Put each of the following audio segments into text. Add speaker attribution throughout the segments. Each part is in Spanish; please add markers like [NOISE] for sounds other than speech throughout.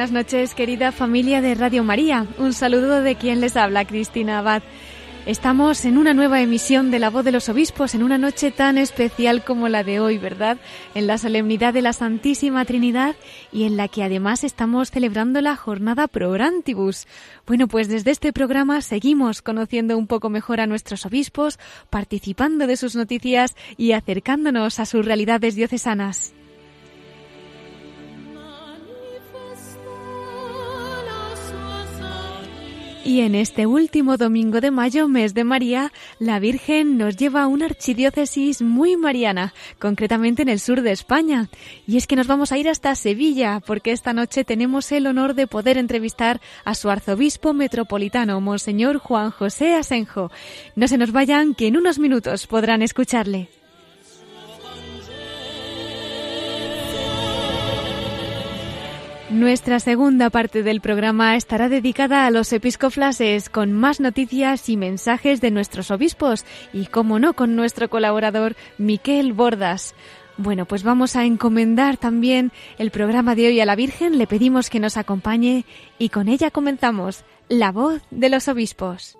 Speaker 1: Buenas noches, querida familia de Radio María. Un saludo de quien les habla, Cristina Abad. Estamos en una nueva emisión de La Voz de los Obispos, en una noche tan especial como la de hoy, ¿verdad? En la solemnidad de la Santísima Trinidad y en la que además estamos celebrando la jornada Pro Orantibus. Bueno, pues desde este programa seguimos conociendo un poco mejor a nuestros obispos, participando de sus noticias y acercándonos a sus realidades diocesanas. Y en este último domingo de mayo, mes de María, la Virgen nos lleva a una archidiócesis muy mariana, concretamente en el sur de España. Y es que nos vamos a ir hasta Sevilla, porque esta noche tenemos el honor de poder entrevistar a su arzobispo metropolitano, Monseñor Juan José Asenjo. No se nos vayan, que en unos minutos podrán escucharle. Nuestra segunda parte del programa estará dedicada a los episcoflases con más noticias y mensajes de nuestros obispos y, como no, con nuestro colaborador Miquel Bordas. Bueno, pues vamos a encomendar también el programa de hoy a la Virgen, le pedimos que nos acompañe y con ella comenzamos La voz de los obispos.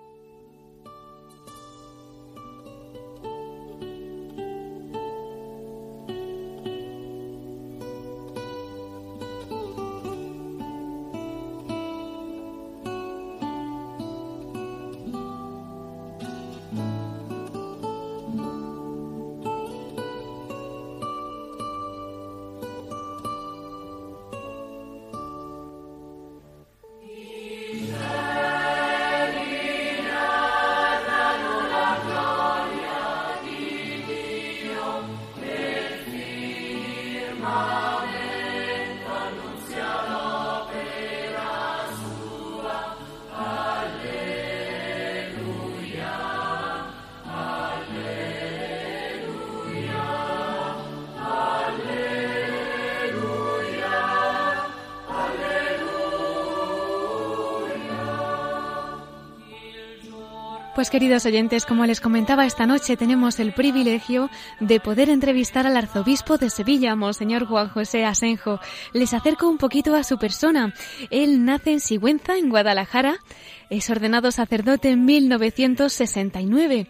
Speaker 1: Pues queridos oyentes, como les comentaba esta noche, tenemos el privilegio de poder entrevistar al arzobispo de Sevilla, Monseñor Juan José Asenjo. Les acerco un poquito a su persona. Él nace en Sigüenza, en Guadalajara. Es ordenado sacerdote en 1969.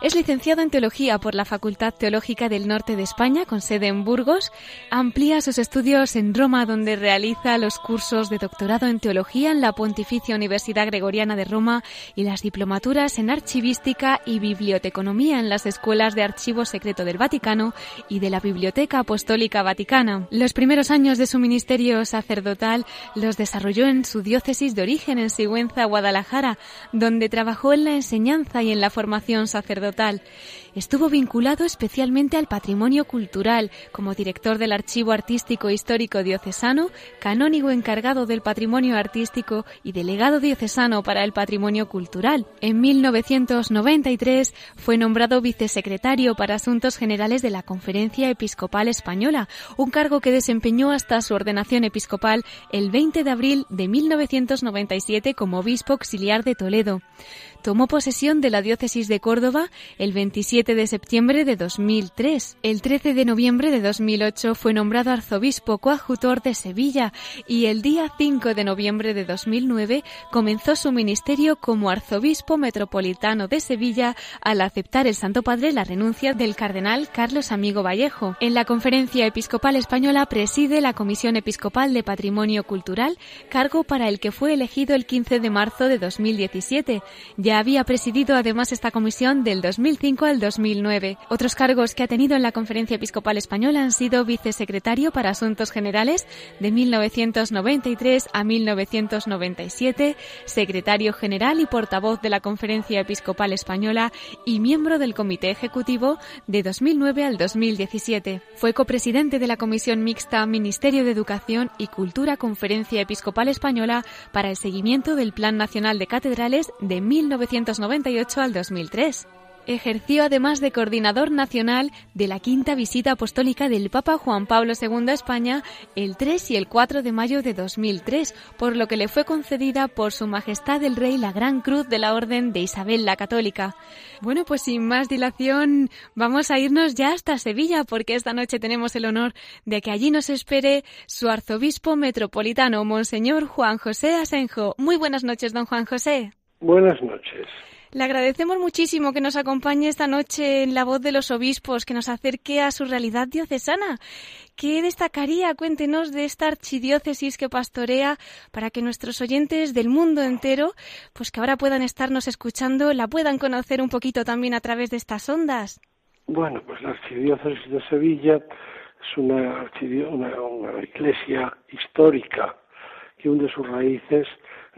Speaker 1: Es licenciado en Teología por la Facultad Teológica del Norte de España, con sede en Burgos. Amplía sus estudios en Roma, donde realiza los cursos de doctorado en Teología en la Pontificia Universidad Gregoriana de Roma y las diplomaturas en Archivística y Biblioteconomía en las Escuelas de Archivo Secreto del Vaticano y de la Biblioteca Apostólica Vaticana. Los primeros años de su ministerio sacerdotal los desarrolló en su diócesis de origen en Sigüenza, Guadalajara, donde trabajó en la enseñanza y en la formación sacerdotal Estuvo vinculado especialmente al patrimonio cultural como director del Archivo Artístico Histórico Diocesano, canónigo encargado del patrimonio artístico y delegado diocesano para el patrimonio cultural. En 1993 fue nombrado vicesecretario para Asuntos Generales de la Conferencia Episcopal Española, un cargo que desempeñó hasta su ordenación episcopal el 20 de abril de 1997 como obispo auxiliar de Toledo tomó posesión de la diócesis de Córdoba el 27 de septiembre de 2003. El 13 de noviembre de 2008 fue nombrado arzobispo coadjutor de Sevilla y el día 5 de noviembre de 2009 comenzó su ministerio como arzobispo metropolitano de Sevilla al aceptar el Santo Padre la renuncia del cardenal Carlos Amigo Vallejo. En la Conferencia Episcopal Española preside la Comisión Episcopal de Patrimonio Cultural, cargo para el que fue elegido el 15 de marzo de 2017 Ya había presidido además esta comisión del 2005 al 2009. Otros cargos que ha tenido en la Conferencia Episcopal Española han sido vicesecretario para Asuntos Generales de 1993 a 1997, secretario general y portavoz de la Conferencia Episcopal Española y miembro del Comité Ejecutivo de 2009 al 2017. Fue copresidente de la Comisión Mixta Ministerio de Educación y Cultura Conferencia Episcopal Española para el seguimiento del Plan Nacional de Catedrales de 1998 al 2003. Ejerció además de coordinador nacional de la quinta visita apostólica del Papa Juan Pablo II a España el 3 y el 4 de mayo de 2003, por lo que le fue concedida por Su Majestad el Rey la Gran Cruz de la Orden de Isabel la Católica. Bueno, pues sin más dilación, vamos a irnos ya hasta Sevilla, porque esta noche tenemos el honor de que allí nos espere su arzobispo metropolitano, Monseñor Juan José Asenjo. Muy buenas noches, don Juan José.
Speaker 2: Buenas noches.
Speaker 1: Le agradecemos muchísimo que nos acompañe esta noche en la voz de los obispos, que nos acerque a su realidad diocesana. ¿Qué destacaría? Cuéntenos de esta archidiócesis que pastorea para que nuestros oyentes del mundo entero, pues que ahora puedan estarnos escuchando, la puedan conocer un poquito también a través de estas ondas.
Speaker 2: Bueno, pues la archidiócesis de Sevilla es una, una iglesia histórica que hunde sus raíces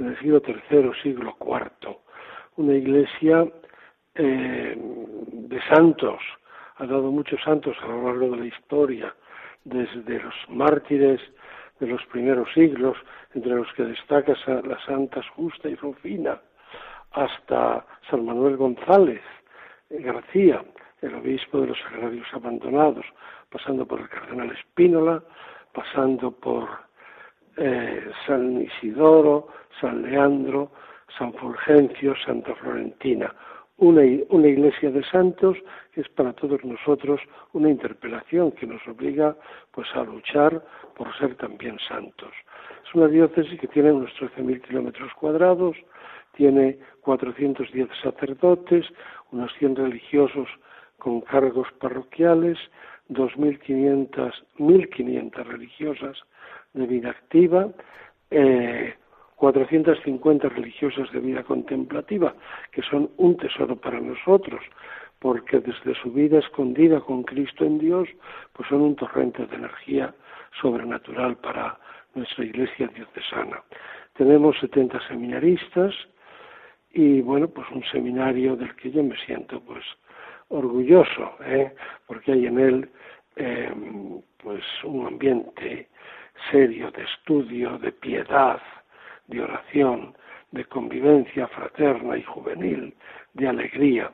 Speaker 2: en el siglo III, siglo IV una iglesia eh, de santos, ha dado muchos santos a lo largo de la historia, desde los mártires de los primeros siglos, entre los que destaca la Santa Justa y Rufina, hasta San Manuel González García, el obispo de los Sagrarios Abandonados, pasando por el cardenal Espínola, pasando por eh, San Isidoro, San Leandro, San Fulgencio, Santa Florentina, una, iglesia de santos es para todos nosotros una interpelación que nos obliga pues a luchar por ser también santos. Es una diócesis que tiene unos 13.000 kilómetros cuadrados, tiene 410 sacerdotes, unos 100 religiosos con cargos parroquiales, 2.500 1.500 religiosas de vida activa, eh, 450 religiosas de vida contemplativa, que son un tesoro para nosotros, porque desde su vida escondida con Cristo en Dios, pues son un torrente de energía sobrenatural para nuestra iglesia diocesana. Tenemos 70 seminaristas y bueno, pues un seminario del que yo me siento pues orgulloso, ¿eh? porque hay en él eh, pues un ambiente serio de estudio, de piedad, de oración, de convivencia fraterna y juvenil, de alegría.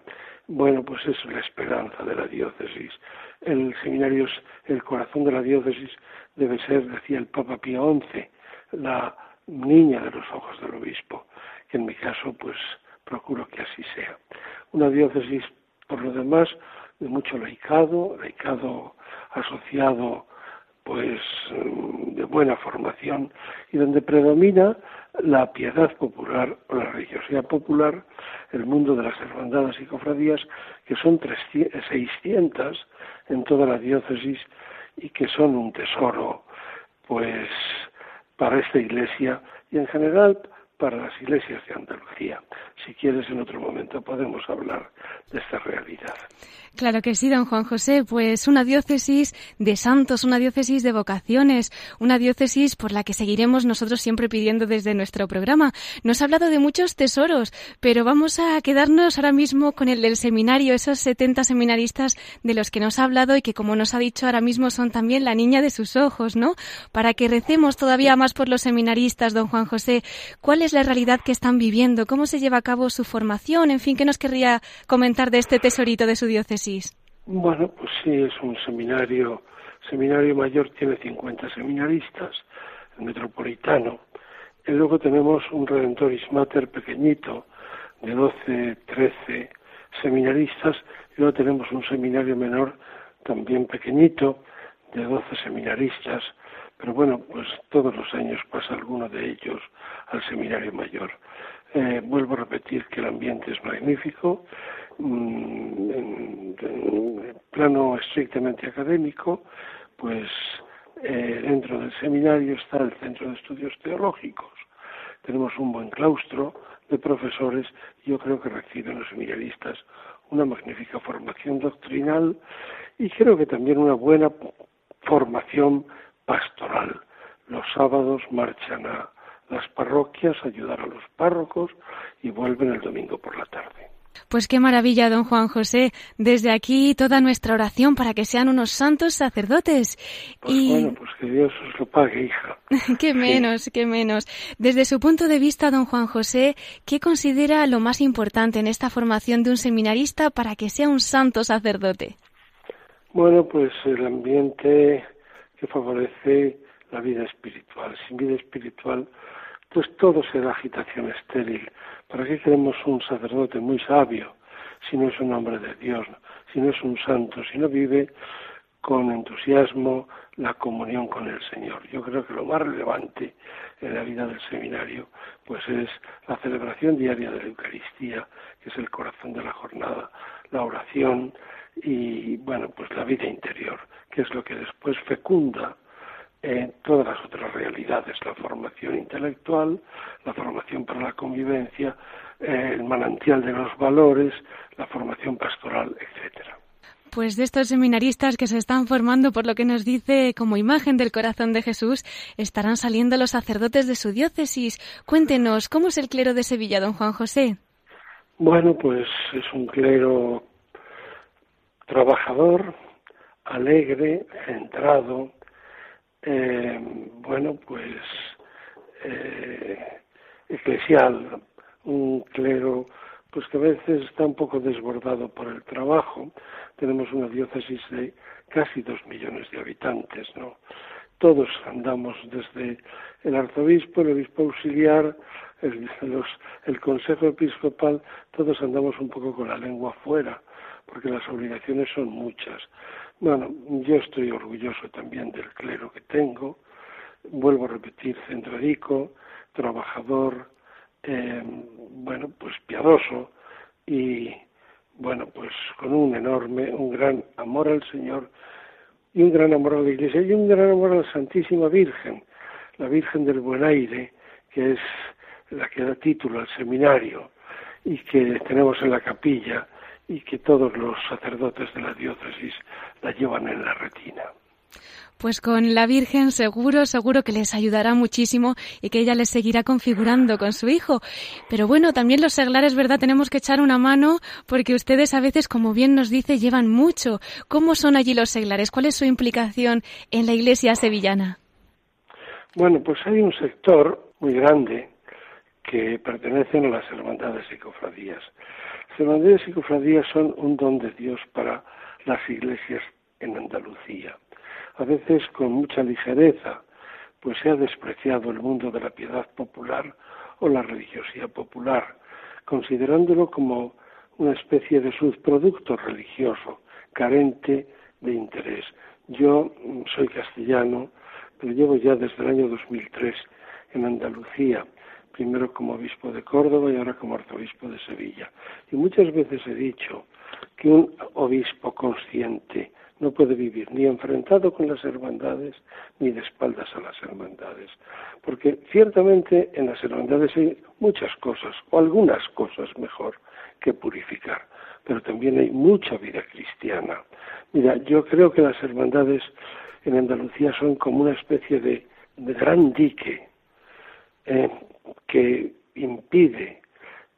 Speaker 2: Bueno, pues es la esperanza de la diócesis. El seminario el corazón de la diócesis, debe ser, decía el Papa Pío XI, la niña de los ojos del obispo, que en mi caso pues procuro que así sea. Una diócesis, por lo demás, de mucho laicado, laicado asociado pues de buena formación y donde predomina la piedad popular o la religiosidad popular, el mundo de las hermandades y cofradías, que son 600 en toda la diócesis y que son un tesoro, pues, para esta iglesia y en general para las iglesias de Andalucía. Quieres, en otro momento podemos hablar de esta realidad.
Speaker 1: Claro que sí, don Juan José, pues una diócesis de santos, una diócesis de vocaciones, una diócesis por la que seguiremos nosotros siempre pidiendo desde nuestro programa. Nos ha hablado de muchos tesoros, pero vamos a quedarnos ahora mismo con el del seminario, esos 70 seminaristas de los que nos ha hablado y que, como nos ha dicho ahora mismo, son también la niña de sus ojos, ¿no? Para que recemos todavía más por los seminaristas, don Juan José. ¿Cuál es la realidad que están viviendo? ¿Cómo se lleva a cabo su formación? En fin, ¿qué nos querría comentar de este tesorito de su diócesis?
Speaker 2: Bueno, pues sí, es un seminario, seminario mayor tiene 50 seminaristas, el metropolitano, y luego tenemos un Redentoris Mater pequeñito, de 12, 13 seminaristas, y luego tenemos un seminario menor también pequeñito, de 12 seminaristas, pero bueno, pues todos los años pasa alguno de ellos al seminario mayor. Eh, vuelvo a repetir que el ambiente es magnífico, Mm, en, en, plano estrictamente académico, pues eh, dentro del seminario está el Centro de Estudios Teológicos. Tenemos un buen claustro de profesores, yo creo que reciben los seminaristas una magnífica formación doctrinal y creo que también una buena formación pastoral. Los sábados marchan a las parroquias ayudar a los párrocos y vuelven el domingo por la tarde.
Speaker 1: Pues qué maravilla, don Juan José. Desde aquí toda nuestra oración para que sean unos santos sacerdotes.
Speaker 2: Pues y... bueno, pues que Dios os lo pague, hija. [LAUGHS]
Speaker 1: qué menos, qué menos. Desde su punto de vista, don Juan José, ¿qué considera lo más importante en esta formación de un seminarista para que sea un santo sacerdote?
Speaker 2: Bueno, pues el ambiente que favorece la vida espiritual. Sin vida espiritual, pues todo será agitación estéril. ¿Para qué queremos un sacerdote muy sabio si no es un hombre de Dios, si no es un santo, si no vive con entusiasmo la comunión con el Señor? Yo creo que lo más relevante en la vida del seminario pues es la celebración diaria de la Eucaristía, que es el corazón de la jornada, la oración y bueno, pues la vida interior, que es lo que después fecunda en todas las otras realidades, la formación intelectual, la formación para la convivencia, el manantial de los valores, la formación pastoral, etcétera.
Speaker 1: Pues de estos seminaristas que se están formando, por lo que nos dice, como imagen del corazón de Jesús, estarán saliendo los sacerdotes de su diócesis. Cuéntenos, ¿cómo es el clero de Sevilla, don Juan José?
Speaker 2: Bueno, pues es un clero trabajador, alegre, centrado, eh, bueno, pues eh, eclesial, un clero pues que a veces está un poco desbordado por el trabajo. Tenemos una diócesis de casi dos millones de habitantes, ¿no? Todos andamos desde el arzobispo, el obispo auxiliar, el, el consejo episcopal, todos andamos un poco con la lengua fuera, porque las obligaciones son muchas. Bueno, yo estoy orgulloso también del clero que tengo, vuelvo a repetir, centradico, trabajador, eh, bueno, pues piadoso y, bueno, pues con un enorme, un gran amor al Señor y un gran amor a la Iglesia y un gran amor a la Santísima Virgen, la Virgen del Buen Aire, que es la que da título al seminario y que tenemos en la capilla y que todos los sacerdotes de la diócesis la llevan en la retina.
Speaker 1: Pues con la Virgen seguro, seguro que les ayudará muchísimo y que ella les seguirá configurando con su hijo. Pero bueno, también los seglares, ¿verdad? Tenemos que echar una mano porque ustedes a veces, como bien nos dice, llevan mucho. ¿Cómo son allí los seglares? ¿Cuál es su implicación en la iglesia sevillana?
Speaker 2: Bueno, pues hay un sector muy grande que pertenecen a las hermandades y cofradías. Hermandades y cofradías son un don de Dios para las iglesias en Andalucía. A veces con mucha ligereza, pues se ha despreciado el mundo de la piedad popular o la religiosidad popular, considerándolo como una especie de subproducto religioso, carente de interés. Yo soy castellano, pero llevo ya desde el año 2003 en Andalucía primero como obispo de Córdoba y ahora como arzobispo de Sevilla. Y muchas veces he dicho que un obispo consciente no puede vivir ni enfrentado con las hermandades ni de espaldas a las hermandades. Porque ciertamente en las hermandades hay muchas cosas, o algunas cosas mejor, que purificar, pero también hay mucha vida cristiana. Mira, yo creo que las hermandades en Andalucía son como una especie de, gran dique eh, que impide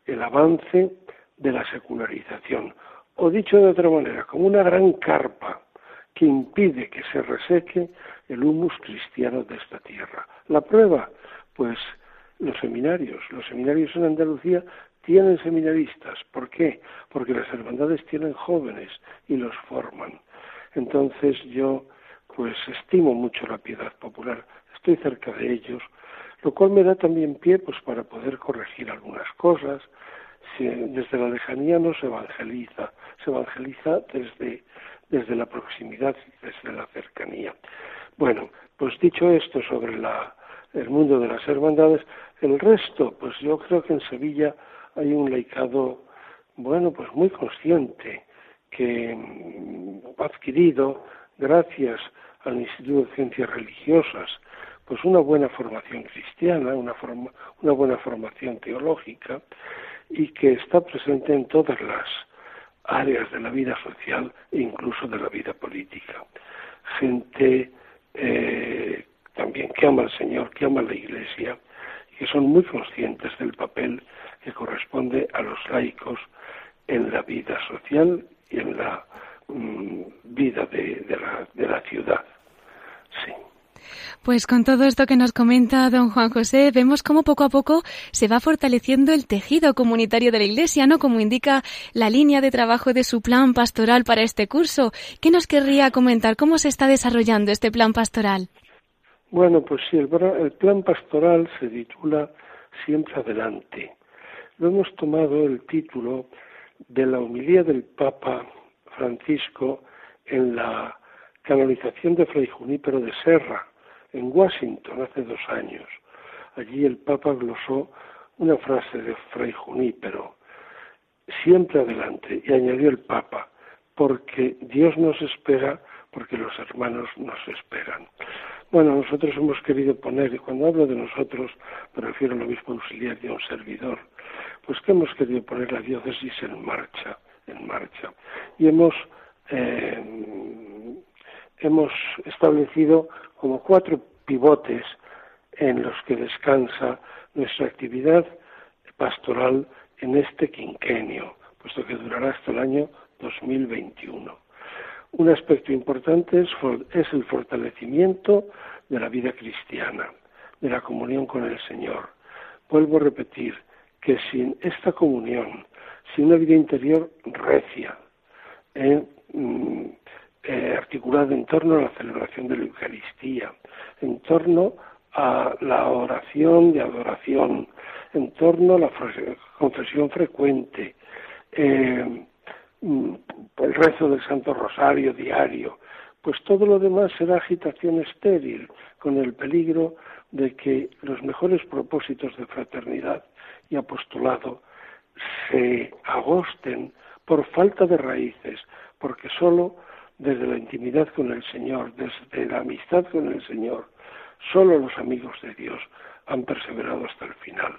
Speaker 2: el avance de la secularización. O dicho de otra manera, como una gran carpa que impide que se reseque el humus cristiano de esta tierra. La prueba, pues los seminarios. Los seminarios en Andalucía tienen seminaristas. ¿Por qué? Porque las hermandades tienen jóvenes y los forman. Entonces yo pues estimo mucho la piedad popular, estoy cerca de ellos, lo cual me da también pie pues para poder corregir algunas cosas. Desde la lejanía no se evangeliza, se evangeliza desde, desde la proximidad, desde la cercanía. Bueno, pues dicho esto sobre la, el mundo de las hermandades, el resto, pues yo creo que en Sevilla hay un laicado, bueno, pues muy consciente, que mm, ha adquirido, gracias al Instituto de Ciencias Religiosas, pues una buena formación cristiana, una, una buena formación teológica y que está presente en todas las áreas de la vida social e incluso de la vida política. Gente eh, también que ama al Señor, que ama a la Iglesia, que son muy conscientes del papel que corresponde a los laicos en la vida social y en la mm, vida de, la, de la ciudad. Sí.
Speaker 1: Pues con todo esto que nos comenta don Juan José, vemos cómo poco a poco se va fortaleciendo el tejido comunitario de la Iglesia, ¿no? Como indica la línea de trabajo de su plan pastoral para este curso. ¿Qué nos querría comentar? ¿Cómo se está desarrollando este plan pastoral?
Speaker 2: Bueno, pues sí, el, plan pastoral se titula Siempre Adelante. Lo hemos tomado el título de la homilía del Papa Francisco en la canonización de Fray Junípero de Serra, en Washington, hace dos años. Allí el Papa glosó una frase de Fray Junípero, siempre adelante, y añadió el Papa, porque Dios nos espera, porque los hermanos nos esperan. Bueno, nosotros hemos querido poner, y cuando hablo de nosotros me refiero al obispo auxiliar y a un servidor, pues que hemos querido poner la diócesis en marcha, en marcha. Y hemos eh, hemos establecido como cuatro pivotes en los que descansa nuestra actividad pastoral en este quinquenio, puesto que durará hasta el año 2021. Un aspecto importante es, el fortalecimiento de la vida cristiana, de la comunión con el Señor. Vuelvo a repetir que sin esta comunión, sin una vida interior recia, eh, mm, eh, articulada en torno a la celebración de la Eucaristía, en torno a la oración de adoración, en torno a la confesión frecuente, eh, mm, el rezo del Santo Rosario diario, pues todo lo demás será agitación estéril, con el peligro de que los mejores propósitos de fraternidad y apostolado se agosten por falta de raíces, porque sólo desde la intimidad con el Señor, desde la amistad con el Señor, solo los amigos de Dios han perseverado hasta el final.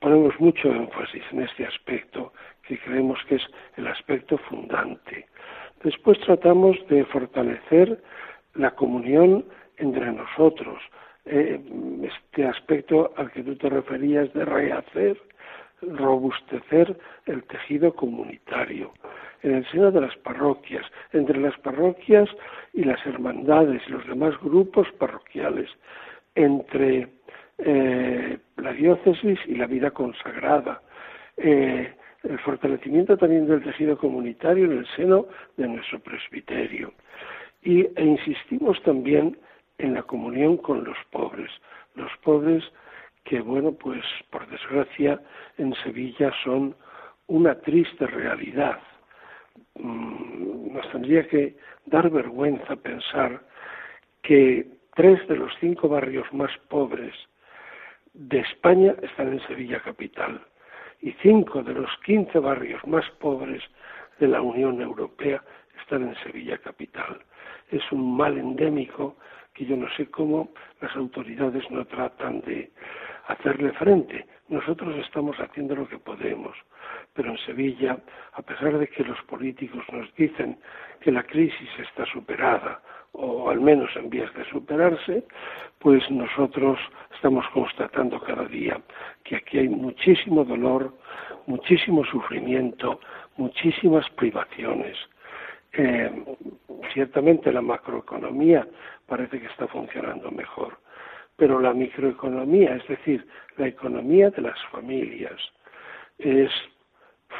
Speaker 2: Ponemos mucho énfasis en este aspecto que creemos que es el aspecto fundante. Después tratamos de fortalecer la comunión entre nosotros, eh, este aspecto al que tú te referías de rehacer, robustecer el tejido comunitario en el seno de las parroquias, entre las parroquias y las hermandades y los demás grupos parroquiales, entre eh, la diócesis y la vida consagrada, eh, el fortalecimiento también del tejido comunitario en el seno de nuestro presbiterio. Y, e insistimos también en la comunión con los pobres, los pobres que, bueno, pues por desgracia en Sevilla son una triste realidad. Mm, nos tendría que dar vergüenza pensar que tres de los cinco barrios más pobres de España están en Sevilla capital y cinco de los quince barrios más pobres de la Unión Europea están en Sevilla capital. Es un mal endémico que yo no sé cómo las autoridades no tratan de hacerle frente. Nosotros estamos haciendo lo que podemos, pero en Sevilla, a pesar de que los políticos nos dicen que la crisis está superada o al menos en vías de superarse, pues nosotros estamos constatando cada día que aquí hay muchísimo dolor, muchísimo sufrimiento, muchísimas privaciones. Eh, ciertamente la macroeconomía parece que está funcionando mejor, pero la microeconomía, es decir, la economía de las familias, es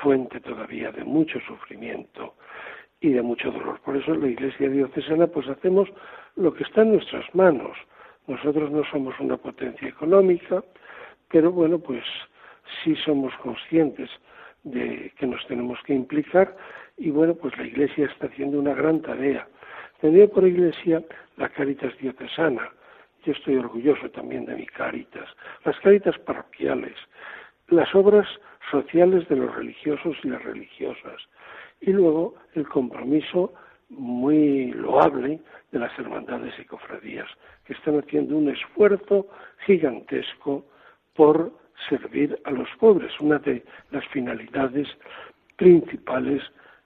Speaker 2: fuente todavía de mucho sufrimiento y de mucho dolor. Por eso la Iglesia diocesana pues hacemos lo que está en nuestras manos. Nosotros no somos una potencia económica, pero bueno, pues sí somos conscientes de que nos tenemos que implicar y bueno, pues la Iglesia está haciendo una gran tarea. Tendría por Iglesia la Caritas diocesana, yo estoy orgulloso también de mi Caritas, las Caritas parroquiales, las obras sociales de los religiosos y las religiosas, y luego el compromiso muy loable de las hermandades y cofradías, que están haciendo un esfuerzo gigantesco por servir a los pobres, una de las finalidades principales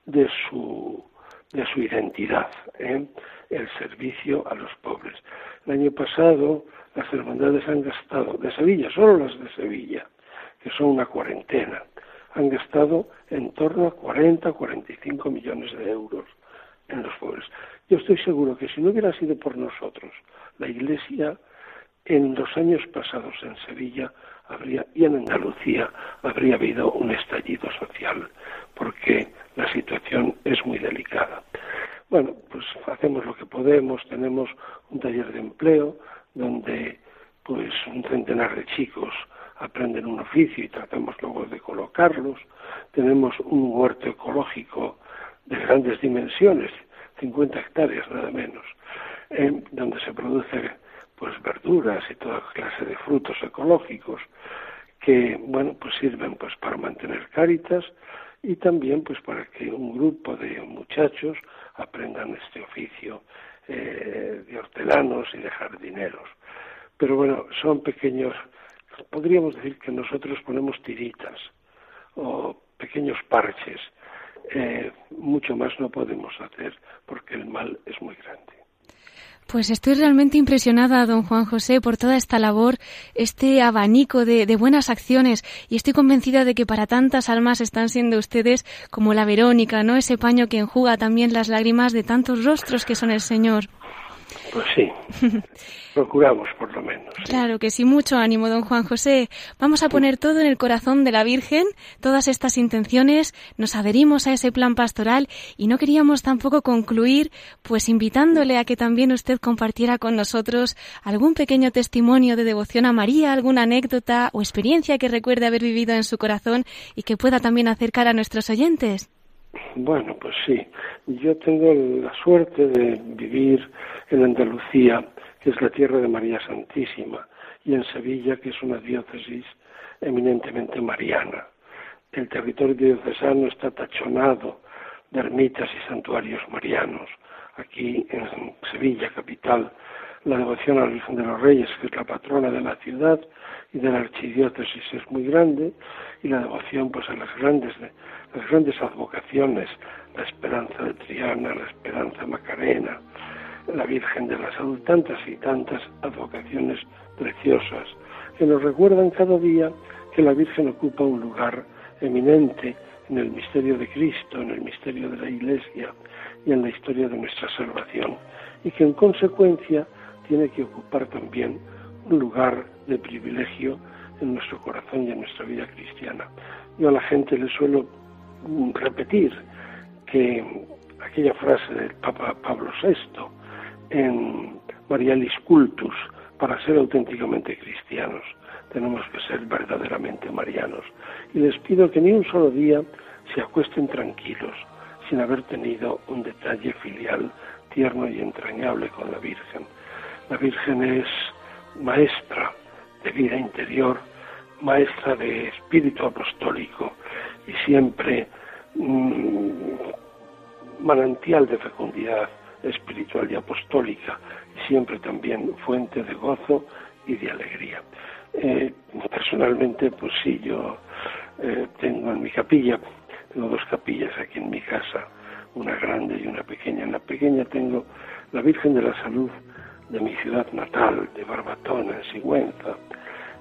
Speaker 2: de su, de su identidad, ¿eh? El servicio a los pobres. El año pasado las hermandades han gastado, de Sevilla, solo las de Sevilla, que son una cuarentena, han gastado en torno a 40, 45 millones de euros en los pobres. Yo estoy seguro que si no hubiera sido por nosotros, la Iglesia en los años pasados en Sevilla habría, y en Andalucía habría habido un estallido social, porque la situación es muy delicada. Bueno, pues hacemos lo que podemos, tenemos un taller de empleo donde pues un centenar de chicos aprenden un oficio y tratamos luego de colocarlos. Tenemos un huerto ecológico de grandes dimensiones, 50 hectáreas nada menos, donde se produce pues verduras y toda clase de frutos ecológicos que bueno pues sirven pues para mantener cáritas y también pues para que un grupo de muchachos aprendan este oficio eh, de hortelanos y de jardineros. Pero bueno son pequeños podríamos decir que nosotros ponemos tiritas o pequeños parches eh, mucho más no podemos hacer porque el mal es muy grande
Speaker 1: pues estoy realmente impresionada, don Juan José, por toda esta labor, este abanico de, buenas acciones y estoy convencida de que para tantas almas están siendo ustedes como la Verónica, ¿no? Ese paño que enjuga también las lágrimas de tantos rostros que son el Señor.
Speaker 2: Pues sí, [LAUGHS] procuramos por lo menos.
Speaker 1: Claro que sí, mucho ánimo, don Juan José. Vamos a poner todo en el corazón de la Virgen, todas estas intenciones, nos adherimos a ese plan pastoral y no queríamos tampoco concluir, pues invitándole a que también usted compartiera con nosotros algún pequeño testimonio de devoción a María, alguna anécdota o experiencia que recuerde haber vivido en su corazón y que pueda también acercar a nuestros oyentes.
Speaker 2: Bueno, pues sí. Yo tengo la suerte de vivir en Andalucía, que es la tierra de María Santísima, y en Sevilla, que es una diócesis eminentemente mariana. El territorio diocesano está tachonado de ermitas y santuarios marianos. Aquí en Sevilla, capital, la devoción a la Virgen de los Reyes, que es la patrona de la ciudad y de la archidiócesis, es muy grande, y la devoción pues a las grandes, las grandes advocaciones, la esperanza de Triana, la esperanza Macarena, la Virgen de la Salud, tantas y tantas advocaciones preciosas que nos recuerdan cada día que la Virgen ocupa un lugar eminente en el misterio de Cristo, en el misterio de la Iglesia y en la historia de nuestra salvación, y que en consecuencia tiene que ocupar también un lugar de privilegio en nuestro corazón y en nuestra vida cristiana. Yo a la gente le suelo repetir que aquella frase del Papa Pablo VI en Marialis Cultus, para ser auténticamente cristianos, tenemos que ser verdaderamente marianos. Y les pido que ni un solo día se acuesten tranquilos, sin haber tenido un detalle filial tierno y entrañable con la Virgen. La Virgen es maestra de vida interior, maestra de espíritu apostólico y siempre mm, manantial de fecundidad espiritual y apostólica, y siempre también fuente de gozo y de alegría. Eh, personalmente, pues sí, yo eh, tengo en mi capilla, tengo dos capillas aquí en mi casa, una grande y una pequeña. En la pequeña tengo la Virgen de la Salud de mi ciudad natal, de Barbatona, en Sigüenza.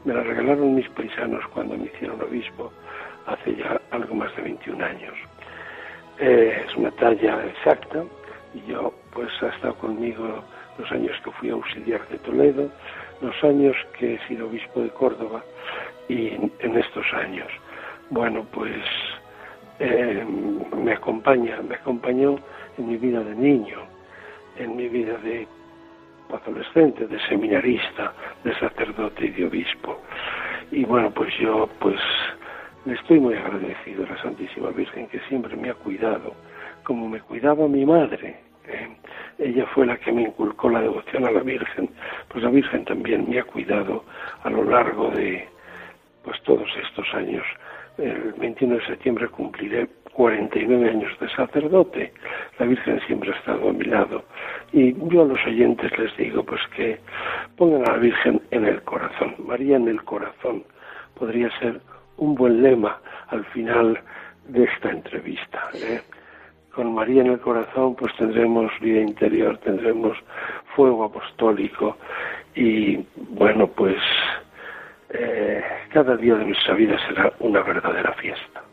Speaker 2: Me la regalaron mis paisanos cuando me hicieron obispo hace ya algo más de 21 años. Eh, es una talla exacta y yo pues ha estado conmigo los años que fui auxiliar de Toledo, los años que he sido obispo de Córdoba y en estos años. Bueno, pues eh, me acompaña, me acompañó en mi vida de niño, en mi vida de adolescente, de seminarista, de sacerdote y de obispo. Y bueno, pues yo pues le estoy muy agradecido a la Santísima Virgen que siempre me ha cuidado, como me cuidaba mi madre. ¿eh? Ella fue la que me inculcó la devoción a la Virgen, pues la Virgen también me ha cuidado a lo largo de pues todos estos años. El 21 de septiembre cumpliré 49 años de sacerdote, la Virgen siempre ha estado a mi lado. Y yo a los oyentes les digo pues que pongan a la Virgen en el corazón, María en el corazón. Podría ser un buen lema al final de esta entrevista. ¿eh? Con María en el corazón pues tendremos vida interior, tendremos fuego apostólico y bueno pues eh, cada día de nuestra vida será una verdadera fiesta.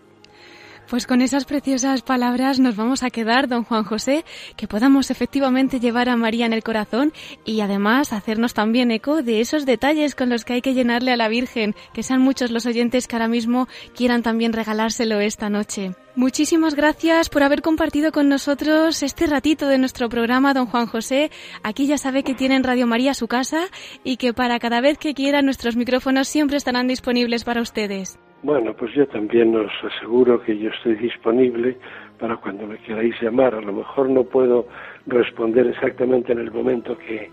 Speaker 1: Pues con esas preciosas palabras nos vamos a quedar, don Juan José, que podamos efectivamente llevar a María en el corazón y además hacernos también eco de esos detalles con los que hay que llenarle a la Virgen, que sean muchos los oyentes que ahora mismo quieran también regalárselo esta noche. Muchísimas gracias por haber compartido con nosotros este ratito de nuestro programa, don Juan José. Aquí ya sabe que tienen Radio María su casa y que para cada vez que quiera nuestros micrófonos siempre estarán disponibles para ustedes.
Speaker 2: Bueno, pues yo también os aseguro que yo estoy disponible para cuando me queráis llamar. A lo mejor no puedo responder exactamente en el momento que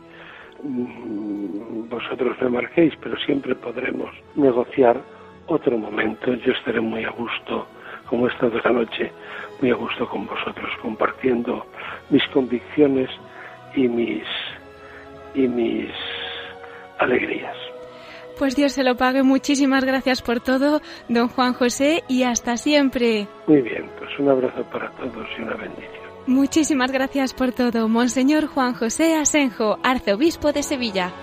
Speaker 2: mm, vosotros me marquéis, pero siempre podremos negociar otro momento. Yo estaré muy a gusto, como he estado esta noche, muy a gusto con vosotros, compartiendo mis convicciones y mis y mis alegrías.
Speaker 1: Pues Dios se lo pague. Muchísimas gracias por todo, don Juan José, y hasta siempre.
Speaker 2: Muy bien, pues un abrazo para todos y una bendición.
Speaker 1: Muchísimas gracias por todo, Monseñor Juan José Asenjo, arzobispo de Sevilla.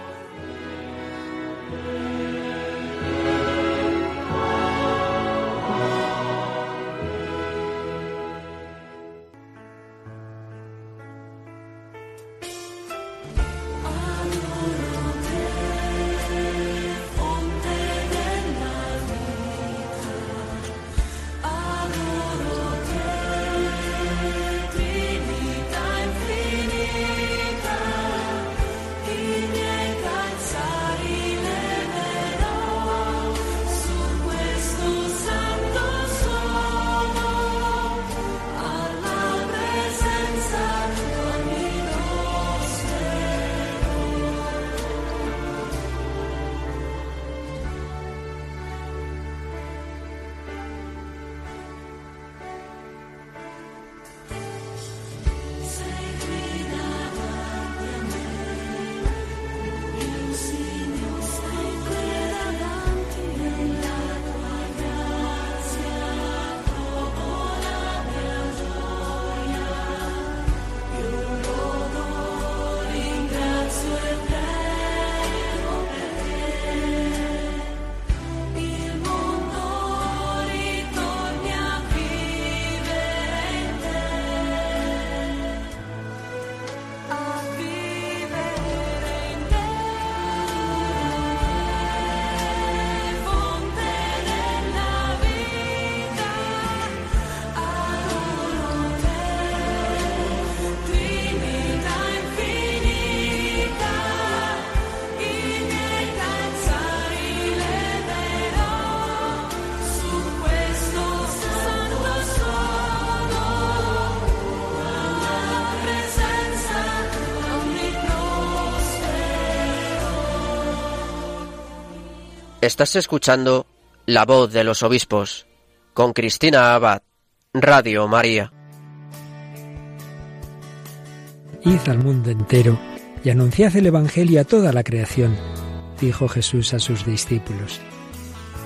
Speaker 3: Estás escuchando La voz de los obispos con Cristina Abad, Radio María.
Speaker 4: Id al mundo entero y anunciad el Evangelio a toda la creación, dijo Jesús a sus discípulos.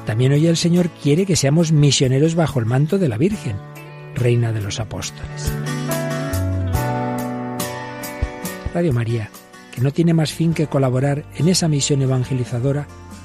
Speaker 4: También hoy el Señor quiere que seamos misioneros bajo el manto de la Virgen, Reina de los Apóstoles. Radio María, que no tiene más fin que colaborar en esa misión evangelizadora,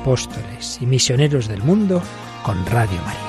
Speaker 4: apóstoles y misioneros del mundo con Radio María.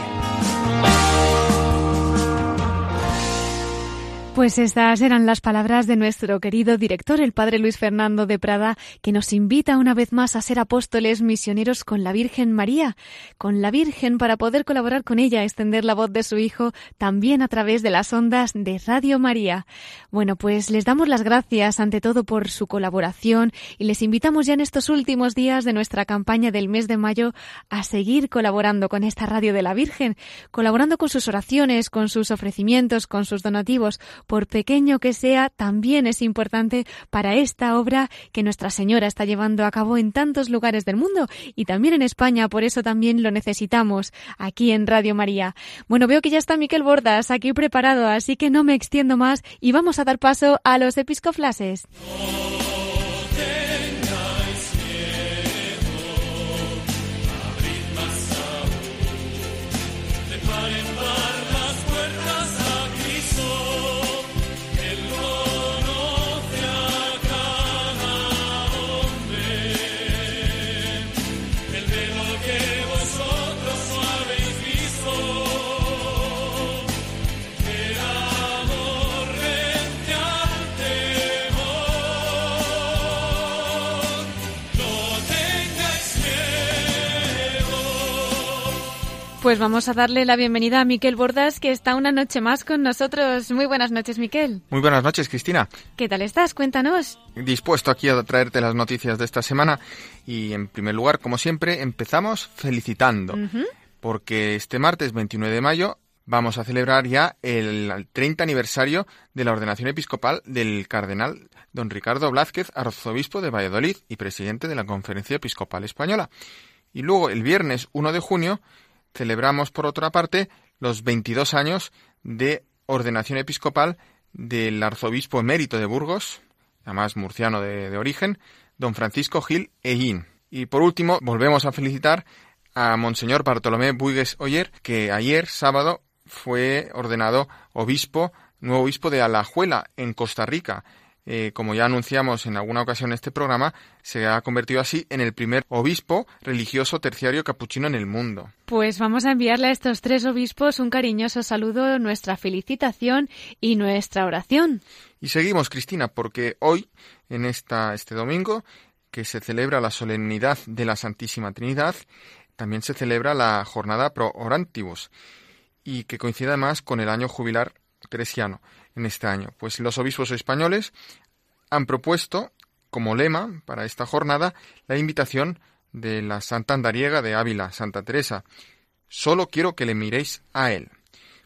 Speaker 1: Pues estas eran las palabras de nuestro querido director, el padre Luis Fernando de Prada, que nos invita una vez más a ser apóstoles misioneros con la Virgen María, con la Virgen para poder colaborar con ella, extender la voz de su Hijo también a través de las ondas de Radio María. Bueno, pues les damos las gracias ante todo por su colaboración y les invitamos ya en estos últimos días de nuestra campaña del mes de mayo a seguir colaborando con esta Radio de la Virgen, colaborando con sus oraciones, con sus ofrecimientos, con sus donativos por pequeño que sea, también es importante para esta obra que Nuestra Señora está llevando a cabo en tantos lugares del mundo y también en España, por eso también lo necesitamos aquí en Radio María. Bueno, veo que ya está Miquel Bordas aquí preparado, así que no me extiendo más y vamos a dar paso a los episcoflases. Pues vamos a darle la bienvenida a Miquel Bordas, que está una noche más con nosotros. Muy buenas noches, Miquel.
Speaker 5: Muy buenas noches, Cristina.
Speaker 1: ¿Qué tal estás? Cuéntanos.
Speaker 5: Dispuesto aquí a traerte las noticias de esta semana y, en primer lugar, como siempre, empezamos felicitando, porque este martes 29 de mayo vamos a celebrar ya el 30 aniversario de la ordenación episcopal del cardenal don Ricardo Blázquez, arzobispo de Valladolid y presidente de la Conferencia Episcopal Española. Y luego, el viernes 1 de junio, celebramos, por otra parte, los 22 años de ordenación episcopal del arzobispo emérito de Burgos, además murciano de, origen, don Francisco Gil Eguín. Y por último, volvemos a felicitar a Monseñor Bartolomé Buigues Oyer, que ayer, sábado, fue ordenado obispo, nuevo obispo de Alajuela, en Costa Rica. Eh, como ya anunciamos en alguna ocasión en este programa, se ha convertido así en el primer obispo religioso terciario capuchino en el mundo.
Speaker 1: Pues vamos a enviarle a estos tres obispos un cariñoso saludo, nuestra felicitación y nuestra oración.
Speaker 5: Y seguimos, Cristina, porque hoy, en esta, este domingo, que se celebra la solemnidad de la Santísima Trinidad, también se celebra la jornada pro orantibus y que coincide además con el año jubilar teresiano en este año. Pues los obispos españoles han propuesto como lema para esta jornada la invitación de la Santa Andariega de Ávila, Santa Teresa. Solo quiero que le miréis a él.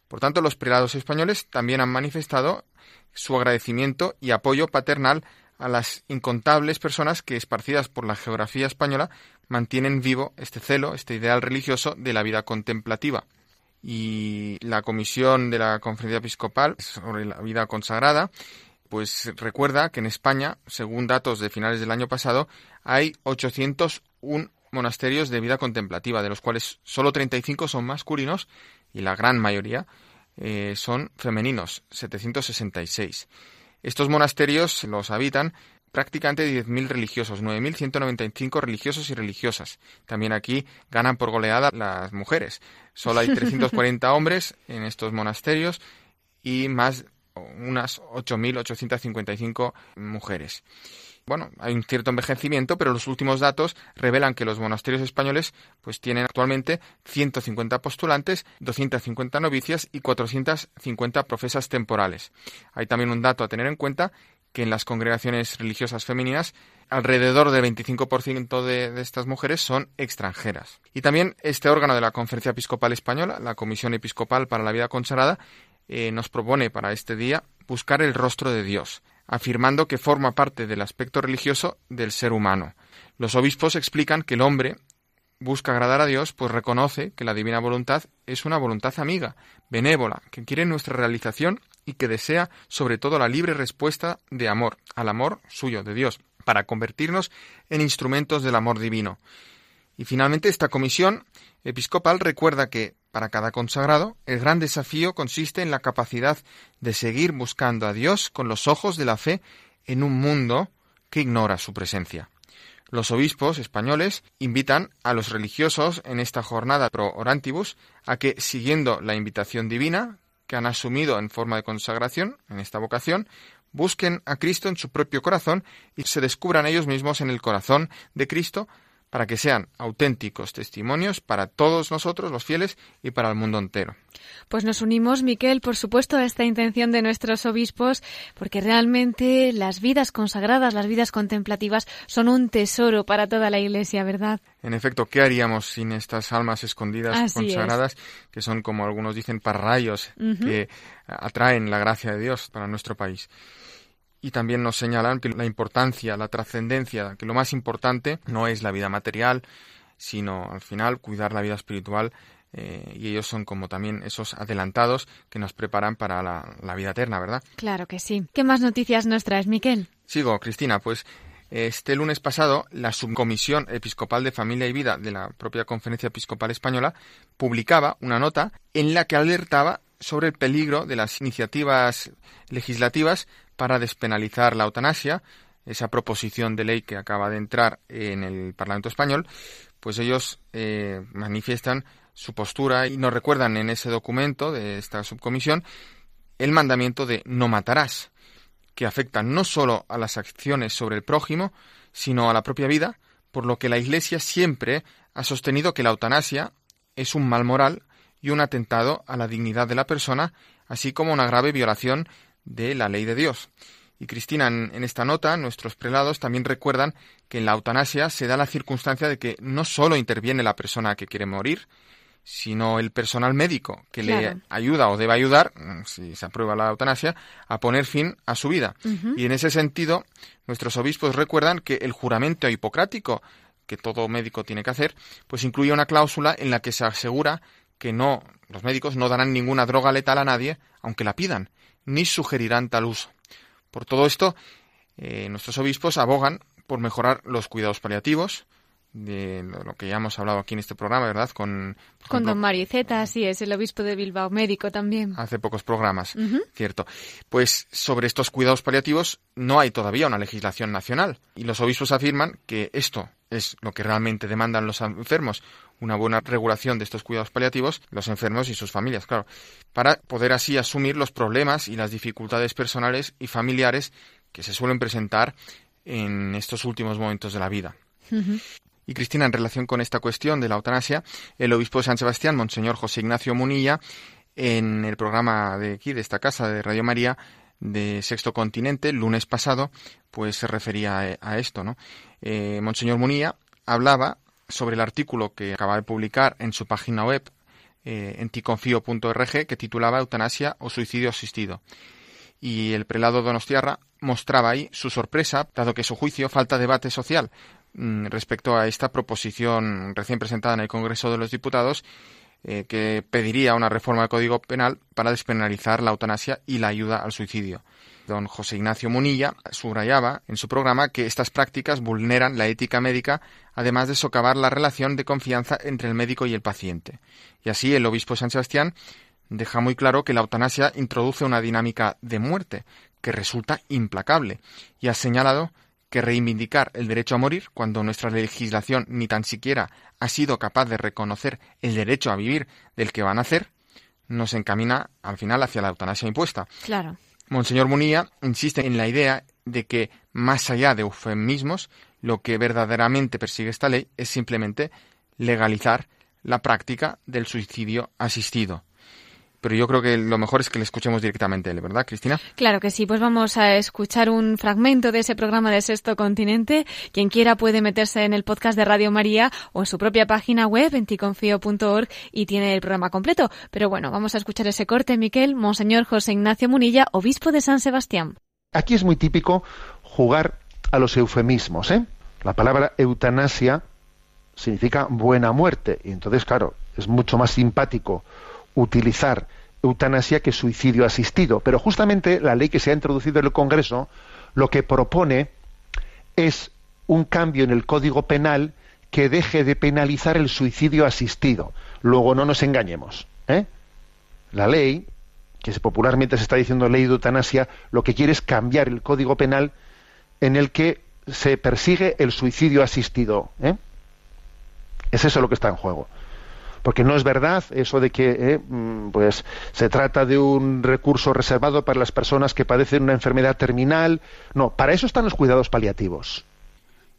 Speaker 5: Por tanto, los prelados españoles también han manifestado su agradecimiento y apoyo paternal a las incontables personas que, esparcidas por la geografía española, mantienen vivo este celo, este ideal religioso de la vida contemplativa y la comisión de la Conferencia Episcopal sobre la vida consagrada, pues recuerda que en España, según datos de finales del año pasado, hay 801 monasterios de vida contemplativa, de los cuales solo 35 son masculinos y la gran mayoría eh, son femeninos, 766. Estos monasterios los habitan prácticamente 10.000 religiosos, 9.195 religiosos y religiosas. También aquí ganan por goleada las mujeres. Solo hay [LAUGHS] 340 hombres en estos monasterios y más unas 8.855 mujeres. Bueno, hay un cierto envejecimiento, pero los últimos datos revelan que los monasterios españoles pues tienen actualmente 150 postulantes, 250 novicias y 450 profesas temporales. Hay también un dato a tener en cuenta que en las congregaciones religiosas femeninas alrededor del 25% de, estas mujeres son extranjeras. Y también este órgano de la Conferencia Episcopal Española, la Comisión Episcopal para la Vida Consagrada, eh, nos propone para este día buscar el rostro de Dios, afirmando que forma parte del aspecto religioso del ser humano. Los obispos explican que el hombre busca agradar a Dios, pues reconoce que la divina voluntad es una voluntad amiga, benévola, que quiere nuestra realización y que desea sobre todo la libre respuesta de amor, al amor suyo, de Dios, para convertirnos en instrumentos del amor divino. Y finalmente esta comisión episcopal recuerda que para cada consagrado el gran desafío consiste en la capacidad de seguir buscando a Dios con los ojos de la fe en un mundo que ignora su presencia. Los obispos españoles invitan a los religiosos en esta jornada pro orantibus a que, siguiendo la invitación divina, que han asumido en forma de consagración, en esta vocación, busquen a Cristo en su propio corazón y se descubran ellos mismos en el corazón de Cristo para que sean auténticos testimonios para todos nosotros, los fieles, y para el mundo entero.
Speaker 1: Pues nos unimos, Miquel, por supuesto, a esta intención de nuestros obispos, porque realmente las vidas consagradas, las vidas contemplativas, son un tesoro para toda la Iglesia, ¿verdad?
Speaker 5: En efecto, ¿qué haríamos sin estas almas escondidas, consagradas, que son, como algunos dicen, parrayos, que atraen la gracia de Dios para nuestro país? Y también nos señalan que la importancia, la trascendencia, que lo más importante no es la vida material, sino al final cuidar la vida espiritual eh, y ellos son como también esos adelantados que nos preparan para la, vida eterna, ¿verdad?
Speaker 1: Claro que sí. ¿Qué más noticias nos traes, Miquel?
Speaker 5: Sigo, Cristina, pues este lunes pasado la Subcomisión Episcopal de Familia y Vida de la propia Conferencia Episcopal Española publicaba una nota en la que alertaba sobre el peligro de las iniciativas legislativas para despenalizar la eutanasia, esa proposición de ley que acaba de entrar en el Parlamento español, pues ellos eh, manifiestan su postura y nos recuerdan en ese documento de esta subcomisión el mandamiento de no matarás, que afecta no solo a las acciones sobre el prójimo, sino a la propia vida, por lo que la Iglesia siempre ha sostenido que la eutanasia es un mal moral y un atentado a la dignidad de la persona, así como una grave violación de la ley de Dios. Y Cristina, en, esta nota, nuestros prelados también recuerdan que en la eutanasia se da la circunstancia de que no solo interviene la persona que quiere morir, sino el personal médico que le ayuda o debe ayudar, mm, si se aprueba la eutanasia, a poner fin a su vida. Y en ese sentido, nuestros obispos recuerdan que el juramento hipocrático que todo médico tiene que hacer, pues incluye una cláusula en la que se asegura que no los médicos no darán ninguna droga letal a nadie, aunque la pidan, ni sugerirán tal uso. Por todo esto, eh, nuestros obispos abogan por mejorar los cuidados paliativos, de lo que ya hemos hablado aquí en este programa, ¿verdad?
Speaker 1: Con, con don Mariceta, así es, el obispo de Bilbao, médico también.
Speaker 5: Hace pocos programas, cierto. Pues sobre estos cuidados paliativos no hay todavía una legislación nacional y los obispos afirman que esto es lo que realmente demandan los enfermos, una buena regulación de estos cuidados paliativos, los enfermos y sus familias, claro, para poder así asumir los problemas y las dificultades personales y familiares que se suelen presentar en estos últimos momentos de la vida. Y Cristina, en relación con esta cuestión de la eutanasia, el obispo de San Sebastián, Monseñor José Ignacio Munilla, en el programa de aquí, de esta casa de Radio María, de Sexto Continente, lunes pasado, pues se refería a, esto, ¿no? Eh, Monseñor Munilla hablaba sobre el artículo que acaba de publicar en su página web eh, enticonfío.org que titulaba Eutanasia o suicidio asistido. Y el prelado Donostiarra mostraba ahí su sorpresa, dado que su juicio falta debate social respecto a esta proposición recién presentada en el Congreso de los Diputados eh, que pediría una reforma del Código Penal para despenalizar la eutanasia y la ayuda al suicidio. Don José Ignacio Munilla subrayaba en su programa que estas prácticas vulneran la ética médica, además de socavar la relación de confianza entre el médico y el paciente. Y así el obispo San Sebastián deja muy claro que la eutanasia introduce una dinámica de muerte que resulta implacable y ha señalado que reivindicar el derecho a morir cuando nuestra legislación ni tan siquiera ha sido capaz de reconocer el derecho a vivir del que van a hacer, nos encamina al final hacia la eutanasia impuesta.
Speaker 1: Claro.
Speaker 5: Monseñor Munilla insiste en la idea de que, más allá de eufemismos, lo que verdaderamente persigue esta ley es simplemente legalizar la práctica del suicidio asistido pero yo creo que lo mejor es que le escuchemos directamente él, ¿verdad, Cristina?
Speaker 1: Claro que sí, pues vamos a escuchar un fragmento de ese programa de Sexto Continente. Quien quiera puede meterse en el podcast de Radio María o en su propia página web, enticonfío.org, y tiene el programa completo. Pero bueno, vamos a escuchar ese corte, Miquel, Monseñor José Ignacio Munilla, obispo de San Sebastián.
Speaker 6: Aquí es muy típico jugar a los eufemismos, ¿eh? La palabra eutanasia significa buena muerte, y entonces, claro, es mucho más simpático utilizar eutanasia que suicidio asistido. Pero justamente la ley que se ha introducido en el Congreso lo que propone es un cambio en el Código Penal que deje de penalizar el suicidio asistido. Luego no nos engañemos. ¿eh? La ley, que popularmente se está diciendo ley de eutanasia, lo que quiere es cambiar el Código Penal en el que se persigue el suicidio asistido. ¿eh? Es eso lo que está en juego. Porque no es verdad eso de que eh, mm, pues se trata de un recurso reservado para las personas que padecen una enfermedad terminal. No, para eso están los cuidados paliativos.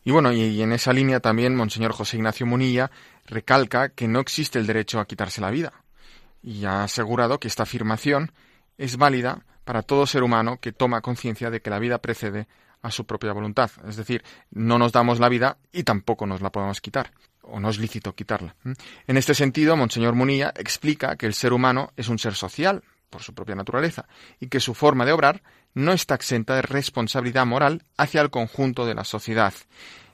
Speaker 5: Y bueno, y, en esa línea también Monseñor José Ignacio Munilla recalca que no existe el derecho a quitarse la vida y ha asegurado que esta afirmación es válida para todo ser humano que toma conciencia de que la vida precede a su propia voluntad. Es decir, no nos damos la vida y tampoco nos la podemos quitar, o no es lícito quitarla. En este sentido, Monseñor Munilla explica que el ser humano es un ser social, por su propia naturaleza, y que su forma de obrar no está exenta de responsabilidad moral hacia el conjunto de la sociedad.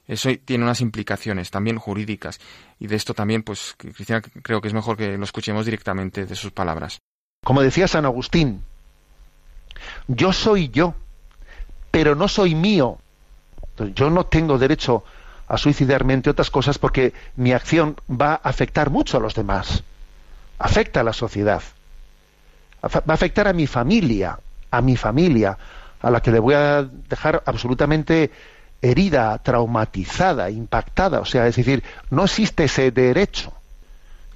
Speaker 5: Eso tiene unas implicaciones también jurídicas, y de esto también, pues, Cristina, creo que es mejor que lo escuchemos directamente de sus palabras.
Speaker 6: Como decía San Agustín, yo soy yo, pero no soy mío. yo no tengo derecho a suicidarme, entre otras cosas, porque mi acción va a afectar mucho a los demás. Afecta a la sociedad. Va a afectar a mi familia, a mi familia, a la que le voy a dejar absolutamente herida, traumatizada, impactada. O sea, es decir, no existe ese derecho.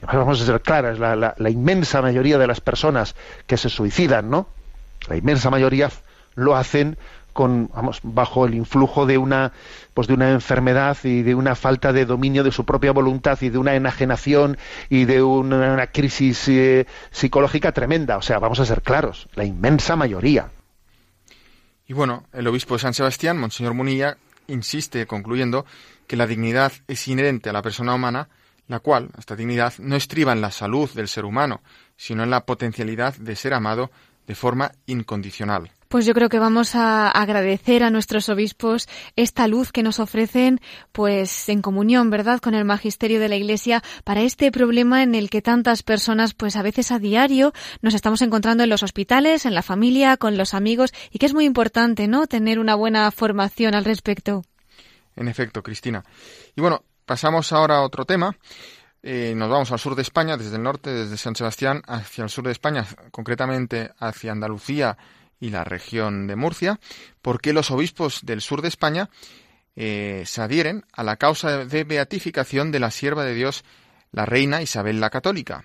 Speaker 6: Vamos a ser claras, la, la inmensa mayoría de las personas que se suicidan, ¿no? La inmensa mayoría lo hacen con, vamos, bajo el influjo de una, pues de una enfermedad y de una falta de dominio de su propia voluntad y de una enajenación y de una, crisis eh, psicológica tremenda. O sea, vamos a ser claros, la inmensa mayoría.
Speaker 5: Y bueno, el obispo de San Sebastián, Monseñor Munilla, insiste, concluyendo, que la dignidad es inherente a la persona humana, la cual, esta dignidad, no estriba en la salud del ser humano, sino en la potencialidad de ser amado de forma incondicional.
Speaker 1: Pues yo creo que vamos a agradecer a nuestros obispos esta luz que nos ofrecen, pues en comunión, ¿verdad?, con el magisterio de la Iglesia para este problema en el que tantas personas, pues a veces a diario, nos estamos encontrando en los hospitales, en la familia, con los amigos, y que es muy importante, ¿no?, tener una buena formación al respecto.
Speaker 5: En efecto, Cristina. Y bueno, pasamos ahora a otro tema. Eh, nos vamos al sur de España, desde el norte, desde San Sebastián, hacia el sur de España, concretamente hacia Andalucía y la región de Murcia, porque los obispos del sur de España eh, se adhieren a la causa de beatificación de la sierva de Dios, la reina Isabel la Católica.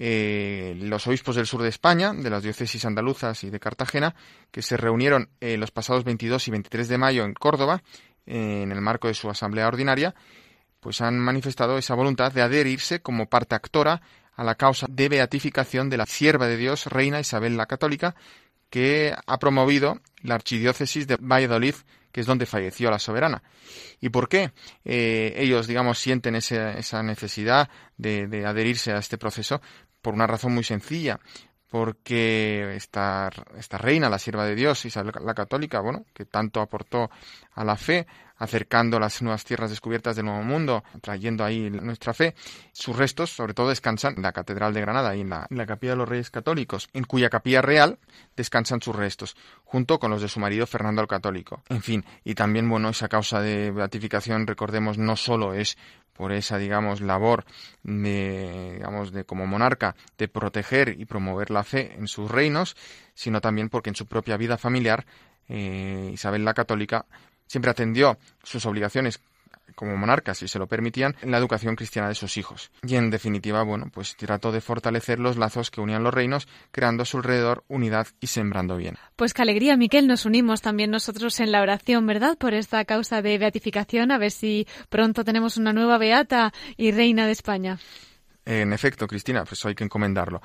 Speaker 5: Eh, los obispos del sur de España, de las diócesis andaluzas y de Cartagena, que se reunieron eh, los pasados 22 y 23 de mayo en Córdoba, en el marco de su asamblea ordinaria, pues han manifestado esa voluntad de adherirse como parte actora a la causa de beatificación de la sierva de Dios, reina Isabel la Católica, que ha promovido la archidiócesis de Valladolid, que es donde falleció la soberana. ¿Y por qué eh, ellos, digamos, sienten esa necesidad de, adherirse a este proceso? Por una razón muy sencilla, porque esta, esta reina, la sierva de Dios, Isabel la Católica, bueno, que tanto aportó a la fe, acercando las nuevas tierras descubiertas del Nuevo Mundo, trayendo ahí nuestra fe. Sus restos, sobre todo, descansan en la Catedral de Granada y en la, en la Capilla de los Reyes Católicos, en cuya capilla real descansan sus restos, junto con los de su marido Fernando el Católico. En fin, y también, bueno, esa causa de beatificación, recordemos, no solo es por esa, digamos, labor de, digamos, de como monarca de proteger y promover la fe en sus reinos, sino también porque en su propia vida familiar eh, Isabel la Católica siempre atendió sus obligaciones como monarca, si se lo permitían, en la educación cristiana de sus hijos. Y en definitiva, bueno, pues trató de fortalecer los lazos que unían los reinos, creando a su alrededor unidad y sembrando bien.
Speaker 1: Pues qué alegría, Miquel, nos unimos también nosotros en la oración, ¿verdad? Por esta causa de beatificación, a ver si pronto tenemos una nueva beata y reina de España.
Speaker 5: En efecto, Cristina, pues hay que encomendarlo.